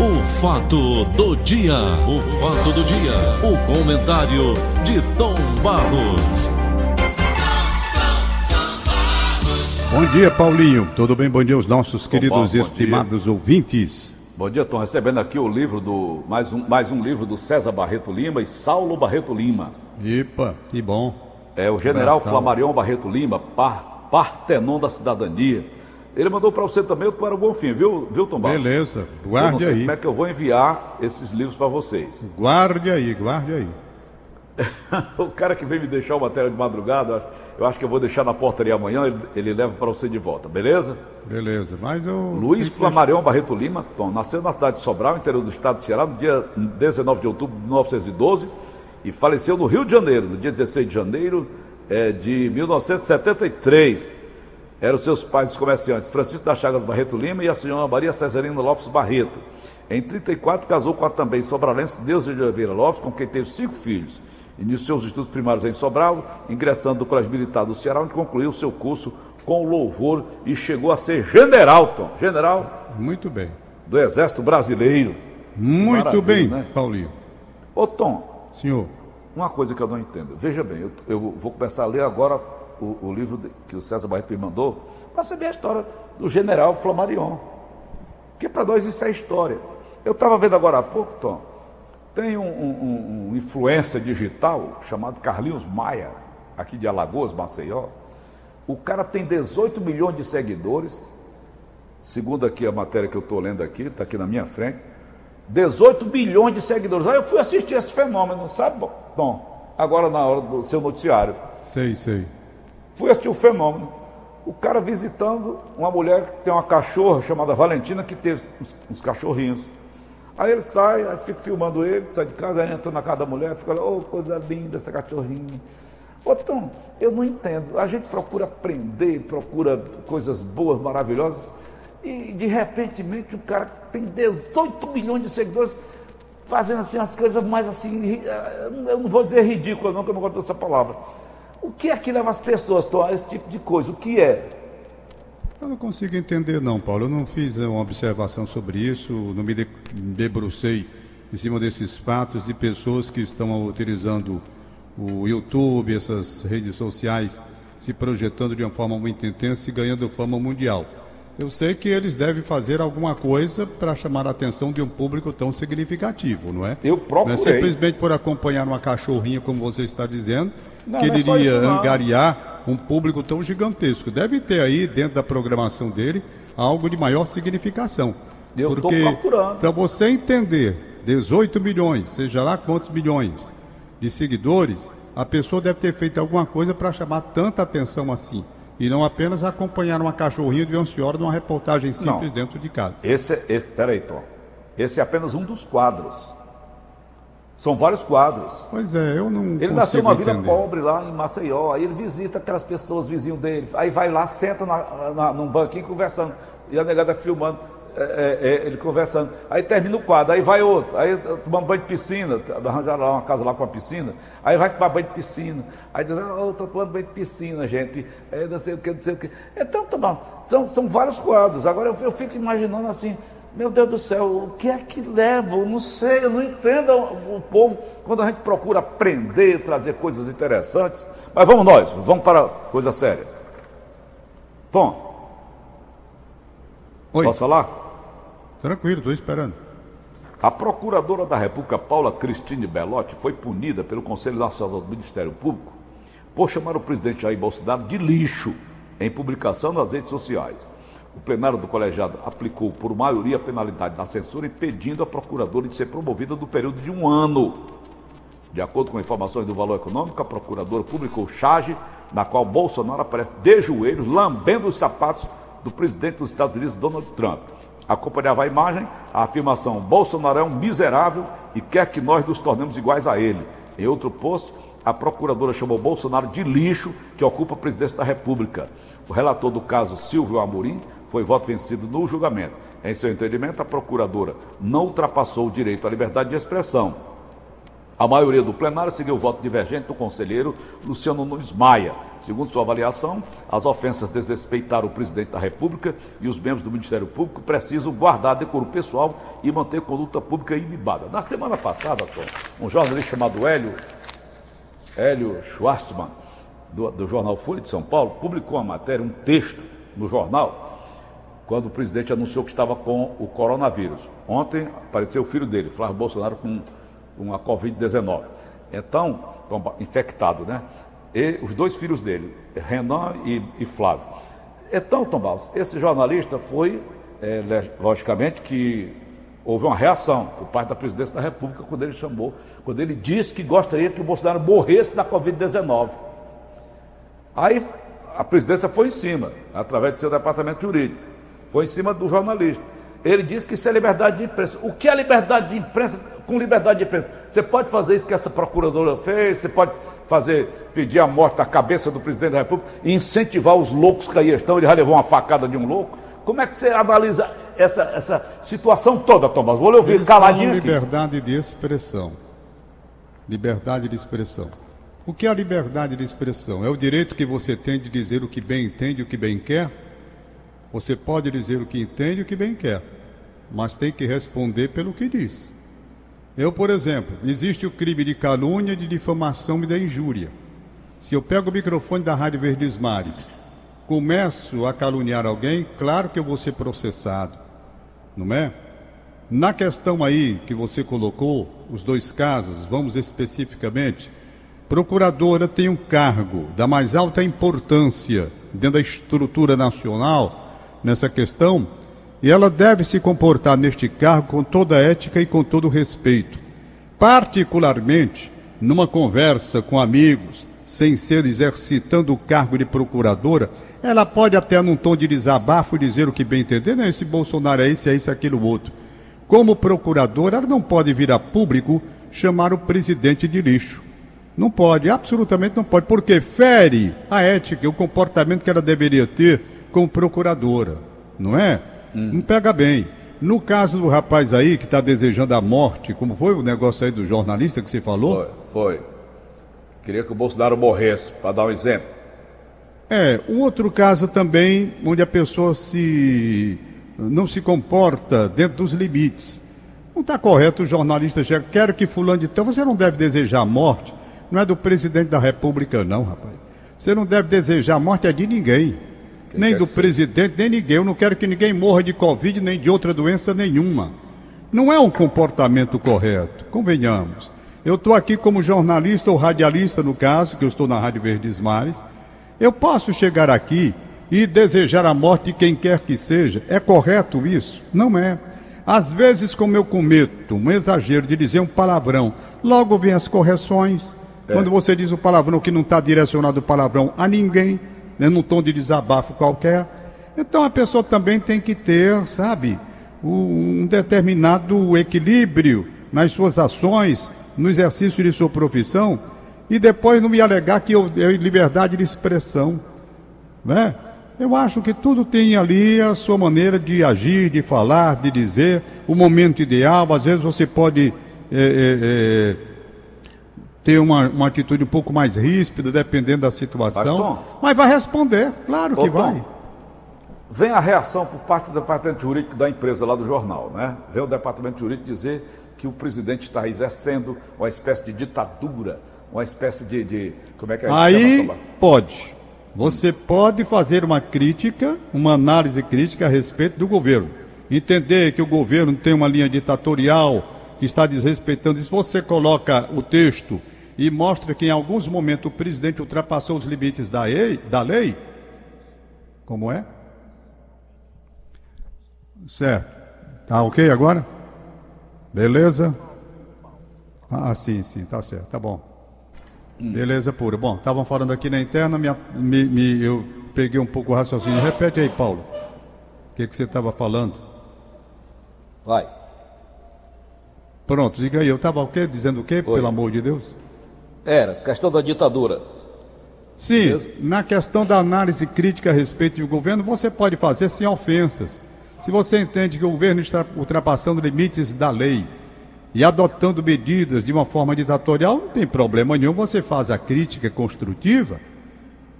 O fato do dia, o fato do dia, o comentário de Tom Barros. Bom dia, Paulinho. Tudo bem? Bom dia aos nossos queridos bom, e bom estimados ouvintes. Bom dia, estou recebendo aqui o livro do. Mais um, mais um livro do César Barreto Lima e Saulo Barreto Lima. Epa, que bom. É o general Abração. Flamarion Barreto Lima, par, Partenon da Cidadania. Ele mandou para você também para o Bonfim, viu, viu Tom Barros? Beleza, guarde aí. como é que eu vou enviar esses livros para vocês. Guarde aí, guarde aí. o cara que veio me deixar o matéria de madrugada, eu acho- que eu vou deixar na portaria amanhã, ele, ele leva para você de volta, beleza? Beleza, mas eu. Luiz Flamarion Barreto Lima, Tom, nasceu na cidade de Sobral, interior do estado do Ceará, no dia 19 de outubro de 1912 e faleceu no Rio de Janeiro, no dia 16 de janeiro eh, de 1973. Eram seus pais os comerciantes Francisco das Chagas Barreto Lima e a senhora Maria Cesarina Lopes Barreto. Em 34 casou com a também sobralense Deusa de Oliveira Lopes, com quem teve cinco filhos. Iniciou os estudos primários em Sobral, ingressando no Colégio Militar do Ceará, onde concluiu seu curso com louvor e chegou a ser general, Tom. General Muito bem. do Exército Brasileiro. Muito Maravilha, bem, né? Paulinho. Ô Tom, Senhor, uma coisa que eu não entendo. Veja bem, eu, eu vou começar a ler agora o, o livro de- que o César Barreto me mandou para saber a história do general Flamarion. Porque para nós isso é história. Eu estava vendo agora há pouco, Tom, tem um, um, um influencer digital chamado Carlinhos Maia, aqui de Alagoas, Maceió. O cara tem 18 milhões de seguidores, segundo aqui a matéria que eu estou lendo aqui, está aqui na minha frente. 18 milhões de seguidores. Aí eu fui assistir esse fenômeno, sabe, Tom? Agora na hora do seu noticiário. sei, sei. Fui assistir o fenômeno. O cara visitando uma mulher que tem uma cachorra chamada Valentina, que teve uns, uns cachorrinhos. Aí ele sai, aí fica filmando ele, sai de casa, aí entra na casa da mulher, fica lá, ô, coisa linda essa cachorrinha. Ô Tom, eu não entendo. A gente procura aprender, procura coisas boas, maravilhosas, e de repentemente o cara tem 18 milhões de seguidores fazendo assim as coisas mais assim, ri- eu não vou dizer ridícula não, que eu não gosto dessa palavra. O que é que leva as pessoas a esse tipo de coisa? O que é? Eu não consigo entender, não, Paulo. Eu não fiz eh, uma observação sobre isso, não me de- debrucei em cima desses fatos de pessoas que estão utilizando o YouTube, essas redes sociais, se projetando de uma forma muito intensa e ganhando fama mundial. Eu sei que eles devem fazer alguma coisa para chamar a atenção de um público tão significativo, não é? Eu Não é procurei. simplesmente por acompanhar uma cachorrinha, como você está dizendo, Não, que não é iria angariar um público tão gigantesco. Deve ter aí, dentro da programação dele, algo de maior significação. Eu Porque, procurando. para você entender 18 milhões, seja lá quantos milhões de seguidores, a pessoa deve ter feito alguma coisa para chamar tanta atenção assim. E não apenas acompanhar uma cachorrinha de uma senhora numa reportagem simples Não. dentro de casa. Esse, é- esse, peraí, Tom. Esse é apenas um dos quadros. São vários quadros. Pois é, eu não Ele nasceu numa vila pobre lá em Maceió, aí ele visita aquelas pessoas vizinhos dele, aí vai lá, senta na, na- num banquinho conversando, e a negada filmando, é, é, é, ele conversando, aí termina o quadro, aí vai outro, aí tomando banho de piscina, arranjaram lá uma casa lá com uma piscina, aí vai tomar banho de piscina, aí diz, ah, eu tô tomando banho de piscina, gente, é, não sei o que, não sei o que. Então, tá bom, são, são vários quadros, agora eu, eu fico imaginando assim, meu Deus do céu, o que é que leva? Eu não sei, eu não entendo o o povo quando a gente procura aprender, trazer coisas interessantes. Mas vamos nós, vamos para coisa séria. Tom, Oi, posso falar? tranquilo, estou esperando. A procuradora da República, Paula Cristine Belotti, foi punida pelo Conselho Nacional do Ministério Público por chamar o presidente Jair Bolsonaro de lixo em publicação nas redes sociais. O plenário do colegiado aplicou por maioria a penalidade na censura, impedindo a procuradora de ser promovida do período de um ano. De acordo com informações do Valor Econômico, a procuradora publicou charge na qual Bolsonaro aparece de joelhos, lambendo os sapatos do presidente dos Estados Unidos, Donald Trump. Acompanhava a imagem a afirmação: Bolsonaro é um miserável e quer que nós nos tornemos iguais a ele. Em outro post, a procuradora chamou Bolsonaro de lixo que ocupa a presidência da República. O relator do caso, Silvio Amorim, foi voto vencido no julgamento. Em seu entendimento, a procuradora não ultrapassou o direito à liberdade de expressão A maioria do plenário seguiu o voto divergente do conselheiro Luciano Nunes Maia. Segundo sua avaliação, as ofensas desrespeitaram o presidente da República e os membros do Ministério Público precisam guardar decoro pessoal e manter conduta pública ilibada. Na semana passada, Tom, um jornalista chamado Hélio, Hélio Schwartzman, do, do jornal Folha de São Paulo, publicou uma matéria, um texto no jornal, quando o presidente anunciou que estava com o coronavírus. Ontem apareceu o filho dele, Flávio Bolsonaro, com uma Covid-19. Então, infectado, né? E os dois filhos dele, Renan e, e Flávio. Então, Tom Barros, esse jornalista foi, é, logicamente, que houve uma reação por parte da presidência da República quando ele chamou, quando ele disse que gostaria que o Bolsonaro morresse da Covid-19. Aí a presidência foi em cima, através do seu departamento jurídico, foi em cima do jornalista. Ele disse que isso é liberdade de imprensa. O que é liberdade de imprensa? Com liberdade de imprensa, você pode fazer isso que essa procuradora fez, você pode fazer, pedir a morte da cabeça do presidente da República e incentivar os loucos que aí estão. Ele já levou uma facada de um louco. Como é que você analisa essa, essa situação toda, Tomás? Vou lhe ouvir Eles caladinho. Aqui. Liberdade de expressão. Liberdade de expressão. O que é a liberdade de expressão? É o direito que você tem de dizer o que bem entende e o que bem quer? Você pode dizer o que entende e o que bem quer, mas tem que responder pelo que diz. Eu, por exemplo, existe o crime de calúnia, de difamação e da injúria. Se eu pego o microfone da Rádio Verdes Mares, começo a caluniar alguém, claro que eu vou ser processado, não é? Na questão aí que você colocou, os dois casos, vamos especificamente, procuradora tem um cargo da mais alta importância dentro da estrutura nacional nessa questão, e ela deve se comportar neste cargo com toda ética e com todo o respeito. Particularmente, numa conversa com amigos, sem ser exercitando o cargo de procuradora, ela pode até num tom de desabafo dizer o que bem entender, não, esse Bolsonaro é esse, é esse, aquilo, outro. Como procuradora, ela não pode vir a público chamar o presidente de lixo. Não pode, absolutamente não pode, porque fere a ética, o comportamento que ela deveria ter com procuradora, não é? Hum. Não pega bem. No caso do rapaz aí que está desejando a morte, como foi o negócio aí do jornalista que você falou? Foi, foi. Queria que o Bolsonaro morresse, para dar um exemplo. É, um outro caso também onde a pessoa se não se comporta dentro dos limites. Não está correto o jornalista já quero que fulano de tal, você não deve desejar a morte. Não é do presidente da República, não, rapaz. Você não deve desejar a morte é de ninguém nem do presidente, nem ninguém. Eu não quero que ninguém morra de Covid, nem de outra doença nenhuma. Não é um comportamento correto, convenhamos. Eu estou aqui como jornalista ou radialista, no caso, que eu estou na Rádio Verdes Mares. Eu posso chegar aqui e desejar a morte de quem quer que seja. É correto isso? Não é. Às vezes, como eu cometo um exagero de dizer um palavrão, logo vem as correções. É. Quando você diz o palavrão que não está direcionado o palavrão a ninguém, né, num tom de desabafo qualquer. Então a pessoa também tem que ter, sabe, um determinado equilíbrio nas suas ações, no exercício de sua profissão, e depois não me alegar que eu, eu liberdade de expressão. Né? Eu acho que tudo tem ali a sua maneira de agir, de falar, de dizer, o momento ideal. Às vezes você pode é, é, é, ter uma, uma atitude um pouco mais ríspida, dependendo da situação. Mas, vai responder, claro que Tom, vai. Vem a reação por parte do departamento jurídico da empresa lá do jornal, né? Vem o departamento jurídico dizer que o presidente está exercendo uma espécie de ditadura, uma espécie de. de como é que é? Aí chama? pode. Você pode fazer uma crítica, uma análise crítica a respeito do governo. Entender que o governo tem uma linha ditatorial que está desrespeitando. Se você coloca o texto e mostra que em alguns momentos o presidente ultrapassou os limites da lei, da lei como é? Certo. Tá ok agora? Beleza? Ah, sim, sim, tá certo, tá bom. Beleza pura. Bom, estavam falando aqui na interna, me, me, me, eu peguei um pouco o raciocínio. Repete aí, Paulo. O que, que você estava falando? Vai. Pronto, diga aí, eu estava o quê? Dizendo o quê, Oi. pelo amor de Deus? Era, questão da ditadura. Sim, na questão da análise crítica a respeito do governo, você pode fazer sem ofensas. Se você entende que o governo está ultrapassando limites da lei, e adotando medidas de uma forma ditatorial, não tem problema nenhum, você faz a crítica construtiva.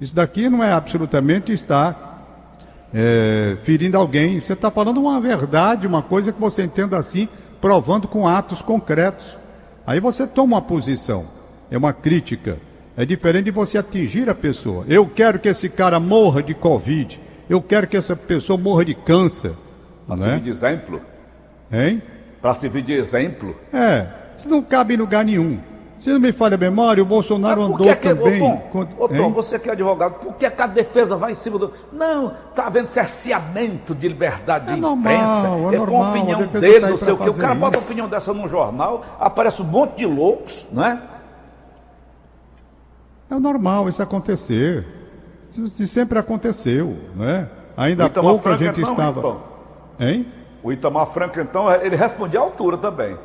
Isso daqui não é absolutamente estar é, ferindo alguém. Você está falando uma verdade, uma coisa que você entenda assim, provando com atos concretos. Aí você toma uma posição, é uma crítica. É diferente de você atingir a pessoa. Eu quero que esse cara morra de Covid. Eu quero que essa pessoa morra de câncer. Para né? servir de exemplo? Hein? Para servir de exemplo? É. Isso não cabe em lugar nenhum. Se não me falha a memória, o Bolsonaro andou é que, também... Ô Tom, ô, Tom você que é advogado, por que, é que a defesa vai em cima do... Não, está havendo cerceamento de liberdade de é imprensa. Normal, é, é normal, a opinião a dele, tá não sei o quê. O cara isso. bota a opinião dessa num jornal, aparece um monte de loucos, não é? Normal isso acontecer. Isso sempre aconteceu, não é? Ainda há pouco Franca, a gente então, estava. Então. Hein? O Itamar Franco, então, ele respondia à altura também.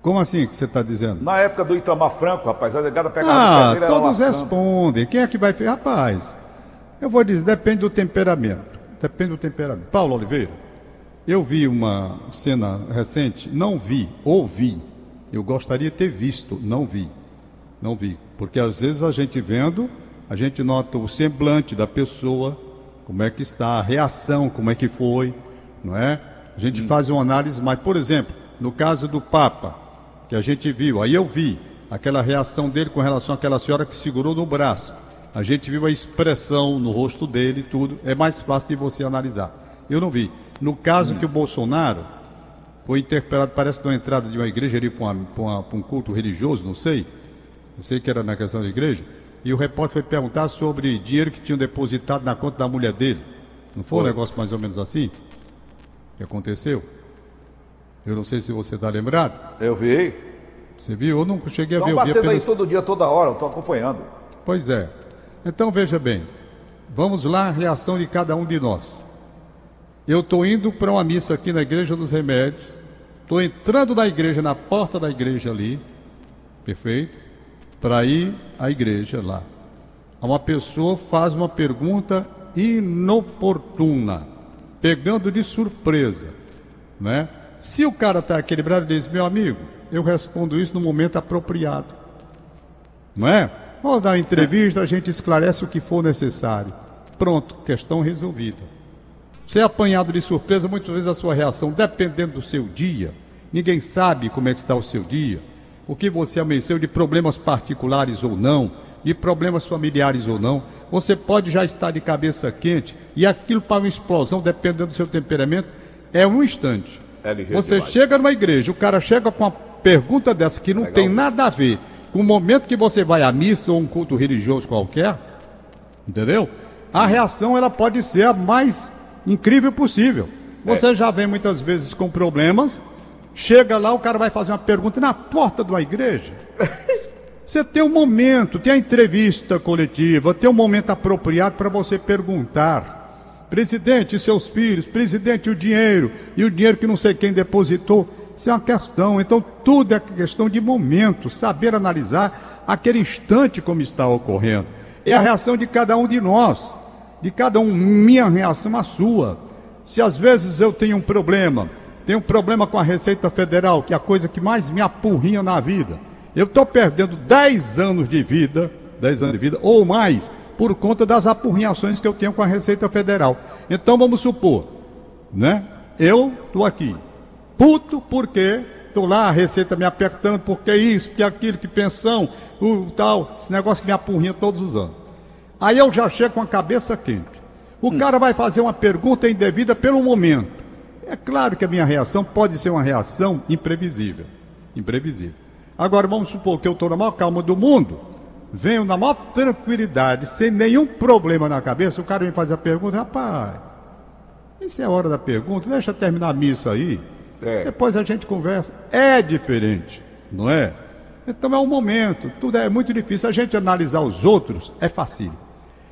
Como assim que você está dizendo? Na época do Itamar Franco, rapaz, a negada pegava Ah, todos respondem. Quem é que vai. Rapaz, eu vou dizer, depende do temperamento. Depende do temperamento. Paulo Oliveira, eu vi uma cena recente, não vi, ouvi. Eu gostaria de ter visto, não vi. Não vi. Porque às vezes a gente vendo, a gente nota o semblante da pessoa, como é que está, a reação, como é que foi, não é? A gente hum. faz uma análise mais. Por exemplo, no caso do Papa, que a gente viu, aí eu vi aquela reação dele com relação àquela senhora que segurou no braço. A gente viu a expressão no rosto dele e tudo. É mais fácil de você analisar. Eu não vi. No caso hum. que o Bolsonaro foi interpelado, parece na entrada de uma igreja ali para um culto religioso, não sei. Não sei que era na questão da igreja e o repórter foi perguntar sobre dinheiro que tinham depositado na conta da mulher dele. Não foi, foi. um negócio mais ou menos assim? Que aconteceu? Eu não sei se você está lembrado. Eu vi. Você viu? Eu não cheguei a ver. Estão batendo apenas... aí todo dia, toda hora, eu estou acompanhando. Pois é. Então veja bem, vamos lá a reação de cada um de nós. Eu estou indo para uma missa aqui na Igreja dos Remédios, estou entrando na igreja, na porta da igreja ali, perfeito? Para ir à igreja lá. Uma pessoa faz uma pergunta inoportuna, pegando de surpresa, né? Se o cara está equilibrado, ele diz: meu amigo, eu respondo isso no momento apropriado, não é? Vamos dar entrevista, a gente esclarece o que for necessário. Pronto, questão resolvida. Ser apanhado de surpresa, muitas vezes a sua reação, dependendo do seu dia, ninguém sabe como é que está o seu dia o que você amanheceu de problemas particulares ou não, de problemas familiares ou não, você pode já estar de cabeça quente e aquilo para uma explosão, dependendo do seu temperamento, é um instante. É você demais. chega numa igreja, o cara chega com uma pergunta dessa que não Legal. tem nada a ver com o momento que você vai à missa ou um culto religioso qualquer, entendeu? A reação ela pode ser a mais incrível possível. Você é. já vem muitas vezes com problemas Chega lá, o cara vai fazer uma pergunta na porta de uma igreja. Você tem um momento, tem a entrevista coletiva, tem um momento apropriado para você perguntar. Presidente, e seus filhos, presidente, o dinheiro, e o dinheiro que não sei quem depositou. Isso é uma questão. Então, tudo é questão de momento, saber analisar aquele instante como está ocorrendo. É a reação de cada um de nós, de cada um, minha reação, a sua. Se às vezes eu tenho um problema, tenho um problema com a Receita Federal, que é a coisa que mais me apurrinha na vida. Eu estou perdendo 10 anos de vida, 10 anos de vida ou mais, por conta das apurrinhações que eu tenho com a Receita Federal. Então vamos supor, né? Eu estou aqui, puto porque estou lá, a Receita me apertando, porque isso, que aquilo, que pensão, o tal, esse negócio que me apurrinha todos os anos. Aí eu já chego com a cabeça quente. O hum. cara vai fazer uma pergunta indevida pelo momento. É claro que a minha reação pode ser uma reação imprevisível. Imprevisível. Agora, vamos supor que eu estou na maior calma do mundo, venho na maior tranquilidade, sem nenhum problema na cabeça, o cara vem fazer a pergunta, rapaz, isso é a hora da pergunta, deixa eu terminar a missa aí, é. depois a gente conversa. É diferente, não é? Então é um momento, tudo é muito difícil. A gente analisar os outros é fácil.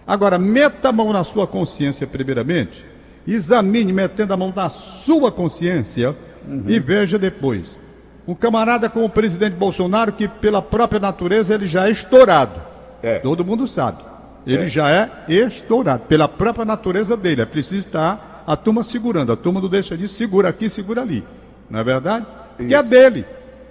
Agora, meta a mão na sua consciência, primeiramente, Examine metendo a mão na sua consciência uhum. e veja depois. Um camarada como o presidente Bolsonaro, que pela própria natureza ele já é estourado. É. Todo mundo sabe. Ele é. já é estourado, pela própria natureza dele. É preciso estar a turma segurando. A turma não deixa de segura aqui, segura ali. não é verdade? Que é dele,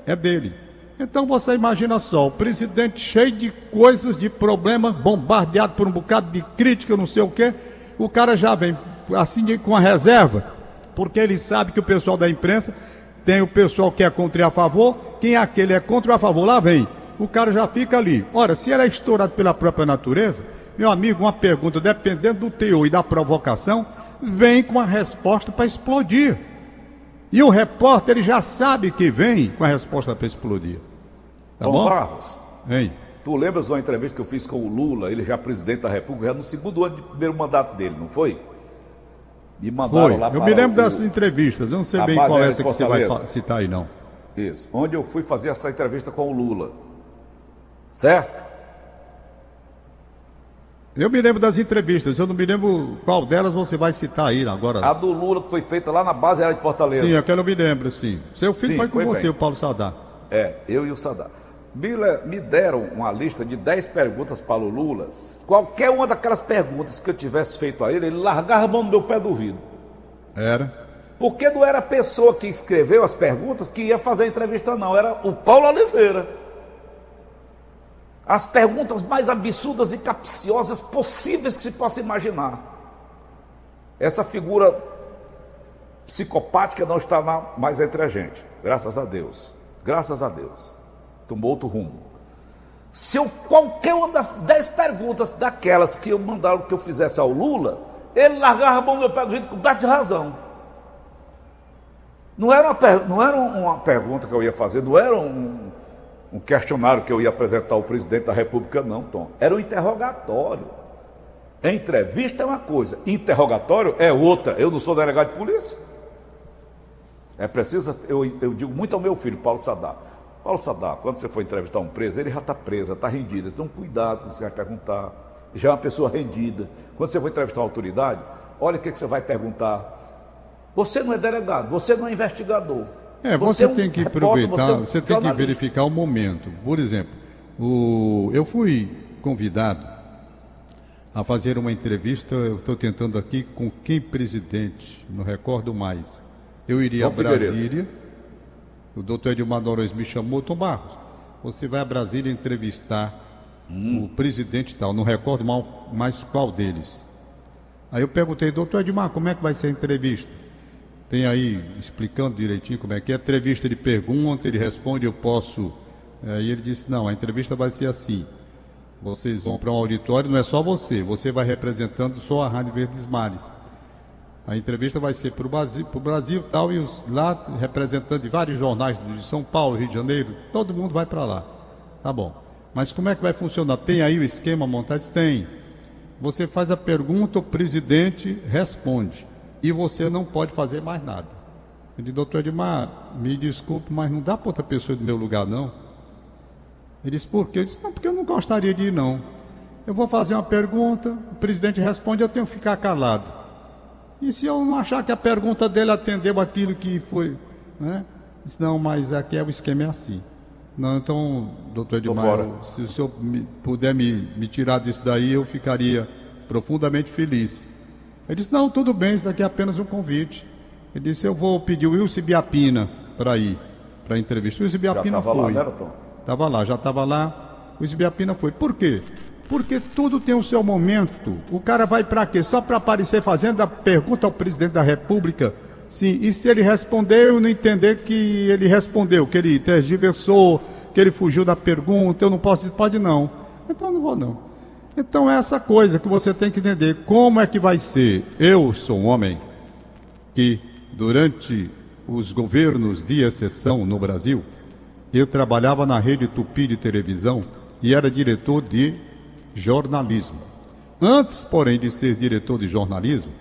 é dele. Então você imagina só, o presidente cheio de coisas, de problemas, bombardeado por um bocado de crítica, não sei o quê, o cara já vem assim com a reserva, porque ele sabe que o pessoal da imprensa tem o pessoal que é contra e a favor, quem é aquele é contra ou a favor, lá vem. O cara já fica ali. Ora, se ele é estourado pela própria natureza, meu amigo, uma pergunta, dependendo do teor e da provocação, vem com a resposta para explodir. E o repórter ele já sabe que vem com a resposta para explodir. Tá Tom bom? Barros. Vem. Tu lembras de uma entrevista que eu fiz com o Lula, ele já presidente da República, já no segundo ano de primeiro mandato dele, não foi? Me mandaram foi. lá Eu me lembro o, dessas entrevistas, eu não sei bem qual é essa que você vai citar aí, não. Isso, onde eu fui fazer essa entrevista com o Lula. Certo? Eu me lembro das entrevistas, eu não me lembro qual delas você vai citar aí agora. A do Lula que foi feita lá na base aérea de Fortaleza. Sim, aquela eu me lembro, sim. Seu filho sim, foi com foi você, bem. o Paulo Sadar. É, eu e o Sadar. Me deram uma lista de 10 perguntas para o Lula. Qualquer uma daquelas perguntas que eu tivesse feito a ele, ele largava a mão no meu pé do ouvido. Era. Porque não era a pessoa que escreveu as perguntas que ia fazer a entrevista, não. Era o Paulo Oliveira. As perguntas mais absurdas e capciosas possíveis que se possa imaginar. Essa figura psicopática não está mais entre a gente. Graças a Deus. Graças a Deus tomou outro rumo. Se eu, qualquer uma das dez perguntas daquelas que eu mandaram que eu fizesse ao Lula, ele largava a mão no meu pé do jeito com de razão. Não era, uma, não era uma pergunta que eu ia fazer, não era um, um questionário que eu ia apresentar ao presidente da República, não, Tom. Era um interrogatório. Entrevista é uma coisa, interrogatório é outra. Eu não sou delegado de polícia. É preciso, eu, eu digo muito ao meu filho, Paulo Sadar. Paulo Sadar, quando você for entrevistar um preso, ele já está preso, já está rendido. Então, cuidado com o que você vai perguntar. Já é uma pessoa rendida. Quando você for entrevistar uma autoridade, olha o que, que você vai perguntar. Você não é delegado, você não é investigador. É, você, você é um tem que repórter, aproveitar, você, é um você tem que verificar o momento. Por exemplo, o, eu fui convidado a fazer uma entrevista, eu estou tentando aqui com quem presidente, não recordo mais. Eu iria Tom a Brasília. Figueiredo o doutor Edmar Norões me chamou, Tom Barros, você vai a Brasília entrevistar hum. o presidente tal, não recordo mal, mais qual deles. Aí eu perguntei, doutor Edmar, como é que vai ser a entrevista? Tem aí explicando direitinho como é que é. A entrevista ele pergunta, ele responde, eu posso. Aí ele disse, não, a entrevista vai ser assim. Vocês vão para um auditório, não é só você, você vai representando só a Rádio Verdes Mares. A entrevista vai ser para o Brasil, pro Brasil tal, e os, lá representantes de vários jornais de São Paulo, Rio de Janeiro, todo mundo vai para lá. Tá bom. Mas como é que vai funcionar? Tem aí o esquema montado? Tem. Você faz a pergunta, o presidente responde. E você não pode fazer mais nada. Eu disse, doutor Edmar, me desculpe, mas não dá para outra pessoa do meu lugar, não. Ele disse, por quê? Eu disse, não, porque eu não gostaria de ir, não. Eu vou fazer uma pergunta, o presidente responde, eu tenho que ficar calado. E se eu não achar que a pergunta dele atendeu aquilo que foi, né? Não, mas aqui é o esquema é assim. Não, então, doutor Edmar, se o senhor me, puder me, me tirar disso daí, eu ficaria profundamente feliz. Ele disse, não, tudo bem, isso daqui é apenas um convite. Ele disse, eu vou pedir o Wilson Biapina para ir para a entrevista. O Wilson Biapina foi. Estava lá, já estava lá. O Wilson Biapina foi. Por quê? Porque tudo tem o seu momento. O cara vai para quê? Só para aparecer fazendo a pergunta ao presidente da República? Sim, e se ele responder, eu não entender que ele respondeu, que ele tergiversou, que ele fugiu da pergunta, eu não posso dizer, pode não. Então não vou não. Então é essa coisa que você tem que entender. Como é que vai ser? Eu sou um homem que, durante os governos de exceção no Brasil, eu trabalhava na rede Tupi de televisão e era diretor de jornalismo. Antes, porém, de ser diretor de jornalismo,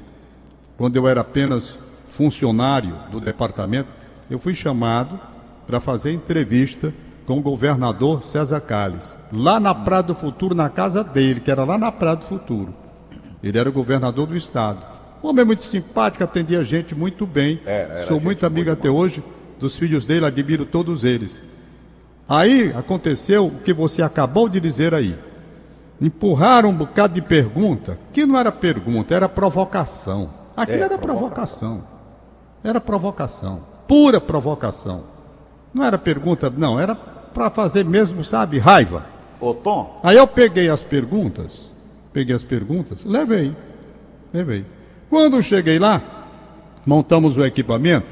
quando eu era apenas funcionário do departamento, eu fui chamado para fazer entrevista com o governador César Calles, lá na Praia do Futuro, na casa dele, que era lá na Praia do Futuro. Ele era o governador do estado. Um homem muito simpático, atendia a gente muito bem. Era, era Sou muito amigo muito até bom. hoje dos filhos dele, admiro todos eles. Aí aconteceu o que você acabou de dizer aí empurraram um bocado de pergunta, que não era pergunta, era provocação. Aquilo é, era provocação. provocação. Era provocação. pura provocação. Não era pergunta, não, era para fazer mesmo, sabe, raiva. Ô, Tom. Aí eu peguei as perguntas, peguei as perguntas, levei, levei. Quando cheguei lá, montamos o equipamento,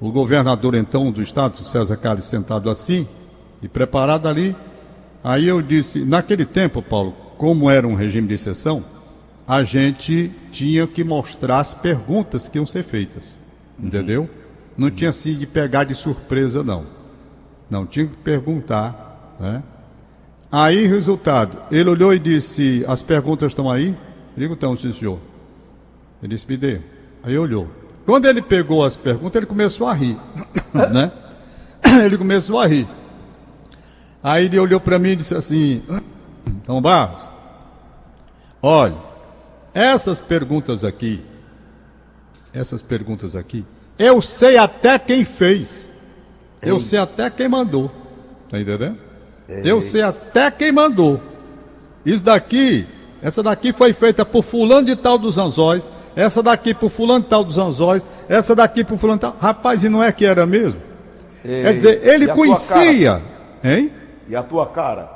o governador então do estado, César Carlos, sentado assim e preparado ali. Aí eu disse, naquele tempo, Paulo, como era um regime de exceção, a gente tinha que mostrar as perguntas que iam ser feitas. Entendeu? Não tinha assim de pegar de surpresa, não. Não, tinha que perguntar, né? Aí, resultado, ele olhou e disse, as perguntas estão aí? Digo, então, sim, senhor. Ele disse, me dê. Aí olhou. Quando ele pegou as perguntas, ele começou a rir, né? Ele começou a rir. Aí ele olhou para mim e disse assim, então Barros, olha, essas perguntas aqui, essas perguntas aqui, eu sei até quem fez. Eu sei até quem mandou. Tá entendendo? Eu sei até quem mandou. Isso daqui, essa daqui foi feita por fulano de tal dos anzóis, essa daqui por fulano de tal dos anzóis, essa daqui por fulano de tal. Rapaz, e não é que era mesmo? Ei, Quer dizer, ele conhecia, hein? E a tua cara?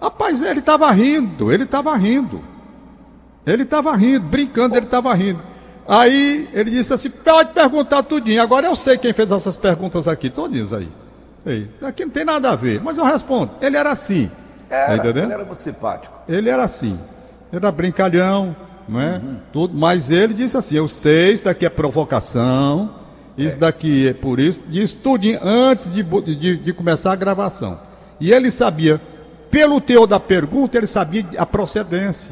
Rapaz, ele estava rindo, ele estava rindo. Ele estava rindo, brincando, ele estava rindo. Aí ele disse assim: pode perguntar tudinho. Agora eu sei quem fez essas perguntas aqui, todas aí. Ei, aqui não tem nada a ver, mas eu respondo. Ele era assim. Era, tá ele era muito simpático. Ele era assim. Era brincalhão, não é? Tudo, mas ele disse assim: eu sei, isso daqui é provocação, isso daqui é por isso, disse tudinho antes de, de, de começar a gravação. E ele sabia, pelo teor da pergunta, ele sabia a procedência.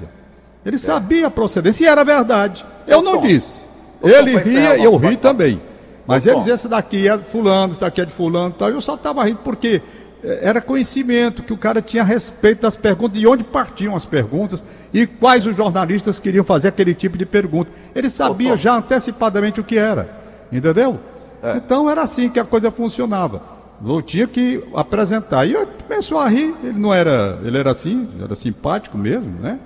Ele sabia a procedência e era verdade. Eu não disse. Ele ria e eu ri também. Mas ele dizia, esse daqui é de fulano, esse daqui é de fulano e tal. Eu só estava rindo porque eh, era conhecimento que o cara tinha a respeito das perguntas, de onde partiam as perguntas e quais os jornalistas queriam fazer aquele tipo de pergunta. Ele sabia já antecipadamente o que era. Entendeu? É. Então era assim que a coisa funcionava. Eu tinha que apresentar. E eu começou a rir. Ele não era. Ele era assim, era simpático mesmo, né?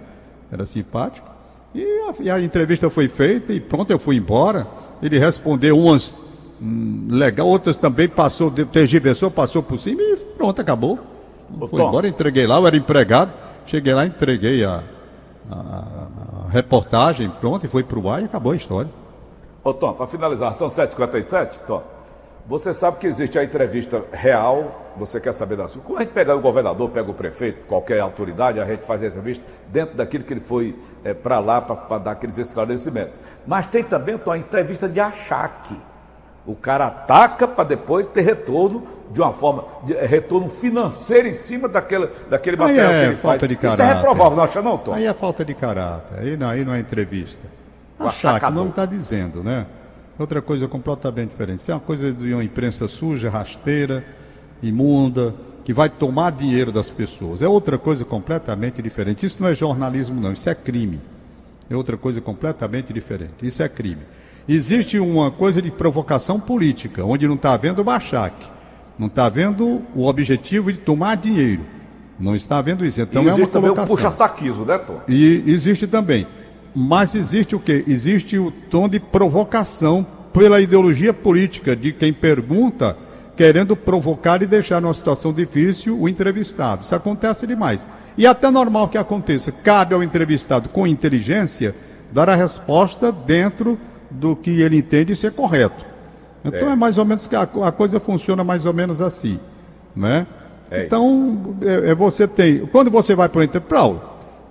Era simpático. E a, e a entrevista foi feita e pronto, eu fui embora. Ele respondeu umas hum, legal, outras também passou, tergiversou, passou por cima e pronto, acabou. Ô, Foi Tom. embora, entreguei lá, eu era empregado. Cheguei lá, entreguei a, a- a reportagem, pronto, e foi pro ar e acabou a história. Ô Tom, para finalizar, são 7h57, Tom. Você sabe que existe a entrevista real, você quer saber da sua. Quando a gente pega o governador, pega o prefeito, qualquer autoridade, a gente faz a entrevista dentro daquilo que ele foi para lá para dar aqueles esclarecimentos. Mas tem também, Tom, a entrevista de achaque. O cara ataca para depois ter retorno de uma forma, de, eh, retorno financeiro em cima daquele, daquele material é que ele falta faz. de Isso é caráter. reprovável, não acha não, Tom? Aí é falta de caráter, aí não, aí não é entrevista. O Achar que atacador. não está dizendo, né? Outra coisa completamente diferente. Isso é uma coisa de uma imprensa suja, rasteira, imunda, que vai tomar dinheiro das pessoas. É outra coisa completamente diferente. Isso não é jornalismo, não, isso é crime. É outra coisa completamente diferente. Isso é crime. Existe uma coisa de provocação política, onde não está havendo bachaque, não está havendo o objetivo de tomar dinheiro. Não está havendo isso. Então e é uma existe também o puxa-saquismo, né, Tom? E existe também. Mas existe o quê? Existe o tom de provocação pela ideologia política de quem pergunta, querendo provocar e deixar numa situação difícil o entrevistado. Isso acontece demais. E até normal que aconteça. Cabe ao entrevistado, com inteligência, dar a resposta dentro do que ele entende ser correto. Então é, mais ou menos que a, a coisa funciona mais ou menos assim, né? É então é, é você tem, quando você vai para o entrevista,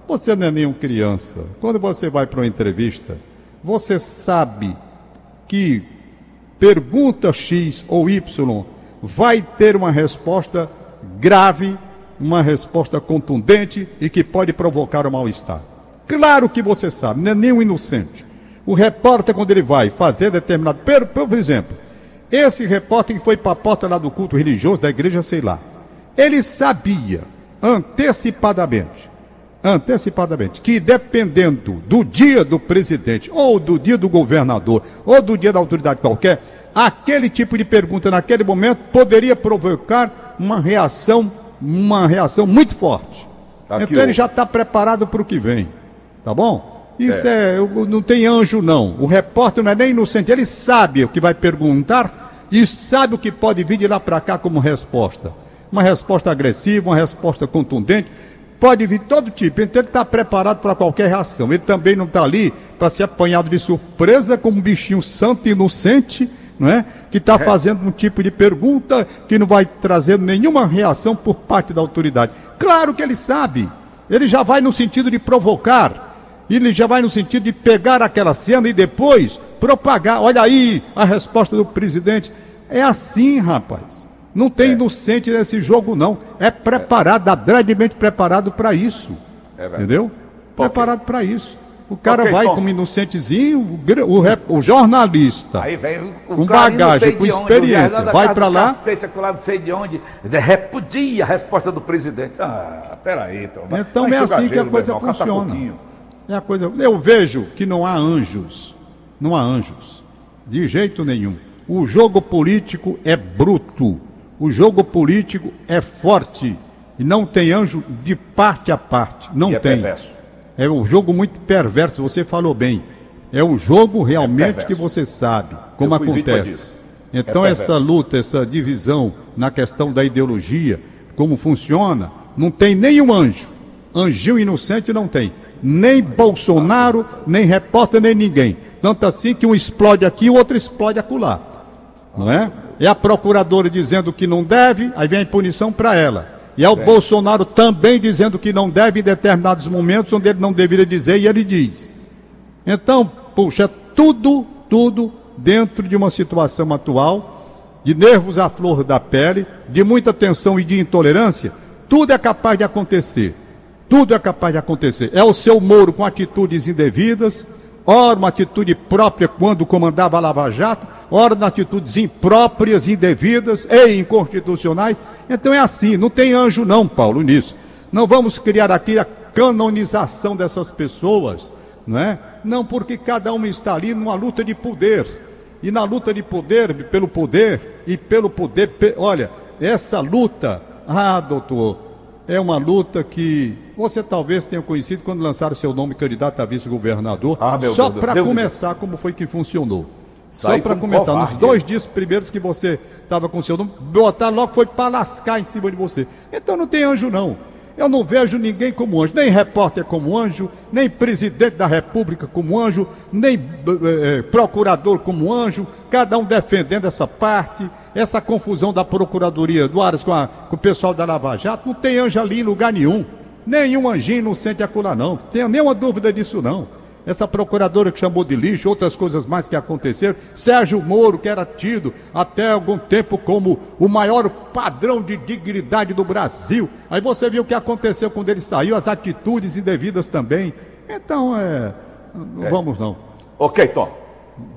você não é nenhuma criança. Quando você vai para uma entrevista, você sabe que pergunta X ou Y vai ter uma resposta grave, uma resposta contundente e que pode provocar o mal-estar. Claro que você sabe, não é nenhum inocente. O repórter, quando ele vai fazer determinado. Por exemplo, esse repórter que foi para a porta lá do culto religioso da igreja, sei lá, ele sabia antecipadamente, antecipadamente, que dependendo do dia do presidente, ou do dia do governador, ou do dia da autoridade qualquer, aquele tipo de pergunta naquele momento poderia provocar uma reação, uma reação muito forte. Aqui então ele já está preparado para o que vem, tá bom? Isso é. eu- não tem anjo não. O repórter não é nem inocente, ele sabe o que vai perguntar e sabe o que pode vir de lá para cá como resposta. Uma resposta agressiva, uma resposta contundente, pode vir todo tipo. Então ele está preparado para qualquer reação. Ele também não está ali para ser apanhado de surpresa como um bichinho santo e inocente, não é? Que está fazendo um tipo de pergunta que não vai trazer nenhuma reação por parte da autoridade. Claro que ele sabe. Ele já vai no sentido de provocar. Ele já vai no sentido de pegar aquela cena e depois propagar. Olha aí a resposta do presidente. É assim, rapaz. Não tem é. inocente nesse jogo, não. É preparado, adredemente preparado para isso. É entendeu? Preparado para isso. O cara okay, vai como inocentezinho, o, o, o, jornalista. Aí vem o com bagagem, com experiência. Onde, vai para lá. Cacete, não sei de onde. Repudia a resposta do presidente. Ah, peraí, então. Então é assim que a coisa funciona. É a coisa. Eu vejo que não há anjos. Não há anjos. De jeito nenhum. O jogo político é bruto. O jogo político é forte. E não tem anjo de parte a parte. Não e é tem. Perverso. É um jogo muito perverso, você falou bem. É um jogo realmente é que você sabe como acontece. Então, é essa luta, essa divisão na questão da ideologia, como funciona, não tem nenhum anjo. Anjinho inocente não tem. Nem Bolsonaro, nem repórter, nem ninguém. Tanto assim que um explode aqui e o outro explode acolá. Não é? É a procuradora dizendo que não deve, aí vem a punição para ela. E é o Bolsonaro também dizendo que não deve em determinados momentos onde ele não deveria dizer e ele diz. Então, puxa, é tudo, tudo dentro de uma situação atual, de nervos à flor da pele, de muita tensão e de intolerância, tudo é capaz de acontecer. Tudo é capaz de acontecer. É o seu Moro com atitudes indevidas, ora uma atitude própria quando comandava a Lava Jato, ora atitudes impróprias, indevidas e inconstitucionais. Então é assim, não tem anjo não, Paulo, nisso. Não vamos criar aqui a canonização dessas pessoas, não é? Não, porque cada um está ali numa luta de poder. E na luta de poder, pelo poder e pelo poder, olha, essa luta, ah, doutor, é uma luta que você talvez tenha conhecido quando lançaram seu nome candidato a vice-governador. Ah, só para começar, como foi que funcionou. Só para começar, nos dois dias primeiros que você estava com seu nome, botar logo foi para lascar em cima de você. Então não tem anjo, não. Eu não vejo ninguém como anjo, nem repórter como anjo, nem presidente da república como anjo, nem eh, eh, procurador como anjo, cada um defendendo essa parte, essa confusão da procuradoria do Aras com, a, com o pessoal da Lava Jato, não tem anjo ali em lugar nenhum. Nenhum anjinho não sente acolá, não. Tenha nenhuma dúvida disso, não essa procuradora que chamou de lixo, outras coisas mais que aconteceram. Sérgio Moro, que era tido até algum tempo como o maior padrão de dignidade do Brasil. Aí você viu o que aconteceu quando ele saiu, as atitudes indevidas também. Então, é. Não é. vamos não. Ok, Tom.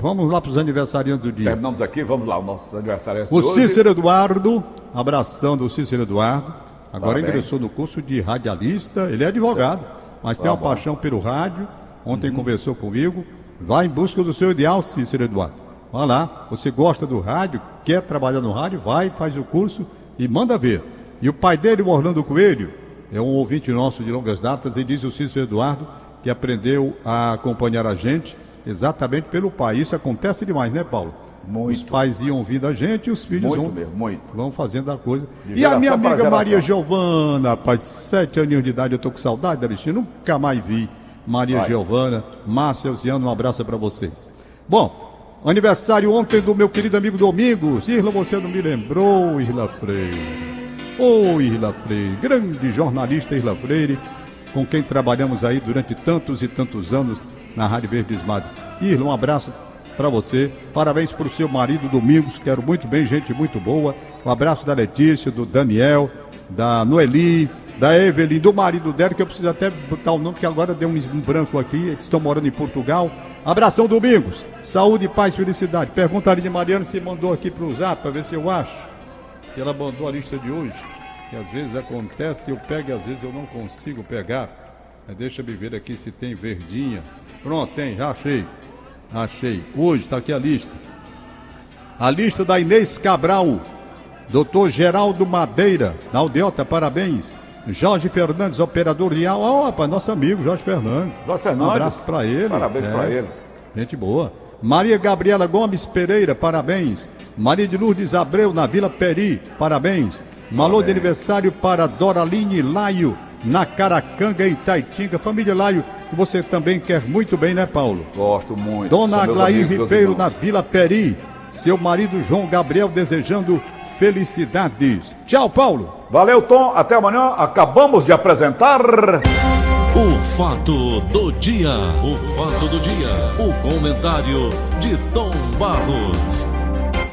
Vamos lá para os aniversariantes do dia. Terminamos aqui, vamos lá, os nossos aniversariantes O Cícero Eduardo, abração do Cícero Eduardo. Agora Parabéns. ingressou no curso de radialista, ele é advogado, mas tá tem uma bom. paixão pelo rádio ontem uhum. conversou comigo. Vá em busca do seu ideal, Cícero Eduardo. Vá lá, você gosta do rádio, quer trabalhar no rádio, vai, faz o curso e manda ver. E o pai dele, o Orlando Coelho, é um ouvinte nosso de longas datas, e diz o Cícero Eduardo que aprendeu a acompanhar a gente exatamente pelo pai. Isso acontece demais, né, Paulo? Muito. Os pais iam ouvindo a gente e os filhos muito vão, mesmo, muito. vão fazendo a coisa. De e a minha amiga Maria Giovana, rapaz, sete aninhos de idade, eu tô com saudade da Cristina, nunca mais vi. Maria Vai. Giovana, Márcia Elziano, um abraço para vocês. Bom, aniversário ontem do meu querido amigo Domingos. Irla, você não me lembrou, Irla Freire. Ô, oh, Irla Freire, grande jornalista Irla Freire, com quem trabalhamos aí durante tantos e tantos anos na Rádio Verdes Mares. Irla, um abraço para você. Parabéns para o seu marido Domingos, quero muito bem, gente muito boa. Um abraço da Letícia, do Daniel, da Noeli, da Evelyn, do marido dela, que eu preciso até botar o nome, que agora deu um branco aqui, eles estão morando em Portugal. Abração, Domingos. Saúde, paz, felicidade. Pergunta ali de Mariana se mandou aqui para o zap, para ver se eu acho. Se ela mandou a lista de hoje. Que às vezes acontece, eu pego e às vezes eu não consigo pegar. Mas deixa eu ver aqui se tem verdinha. Pronto, tem, já achei. Achei. Hoje está aqui a lista. A lista da Inês Cabral. Doutor Geraldo Madeira, da Aldeota, parabéns. Jorge Fernandes, operador de áudio. Oh, rapaz, nosso amigo Jorge Fernandes. Jorge Fernandes. Um abraço para ele. Parabéns é, para ele. Gente boa. Maria Gabriela Gomes Pereira, parabéns. Maria de Lourdes Abreu, na Vila Peri, parabéns. Malô de aniversário para Doraline Laio, na Caracanga, Itaitinga. Família Laio, que você também quer muito bem, né, Paulo? Gosto muito. Dona Aglaí Ribeiro, na Vila Peri. Seu marido João Gabriel desejando felicidades. Tchau, Paulo. Valeu, Tom. Até amanhã. Acabamos de apresentar. O fato do dia. O fato do dia. O comentário de Tom Barros.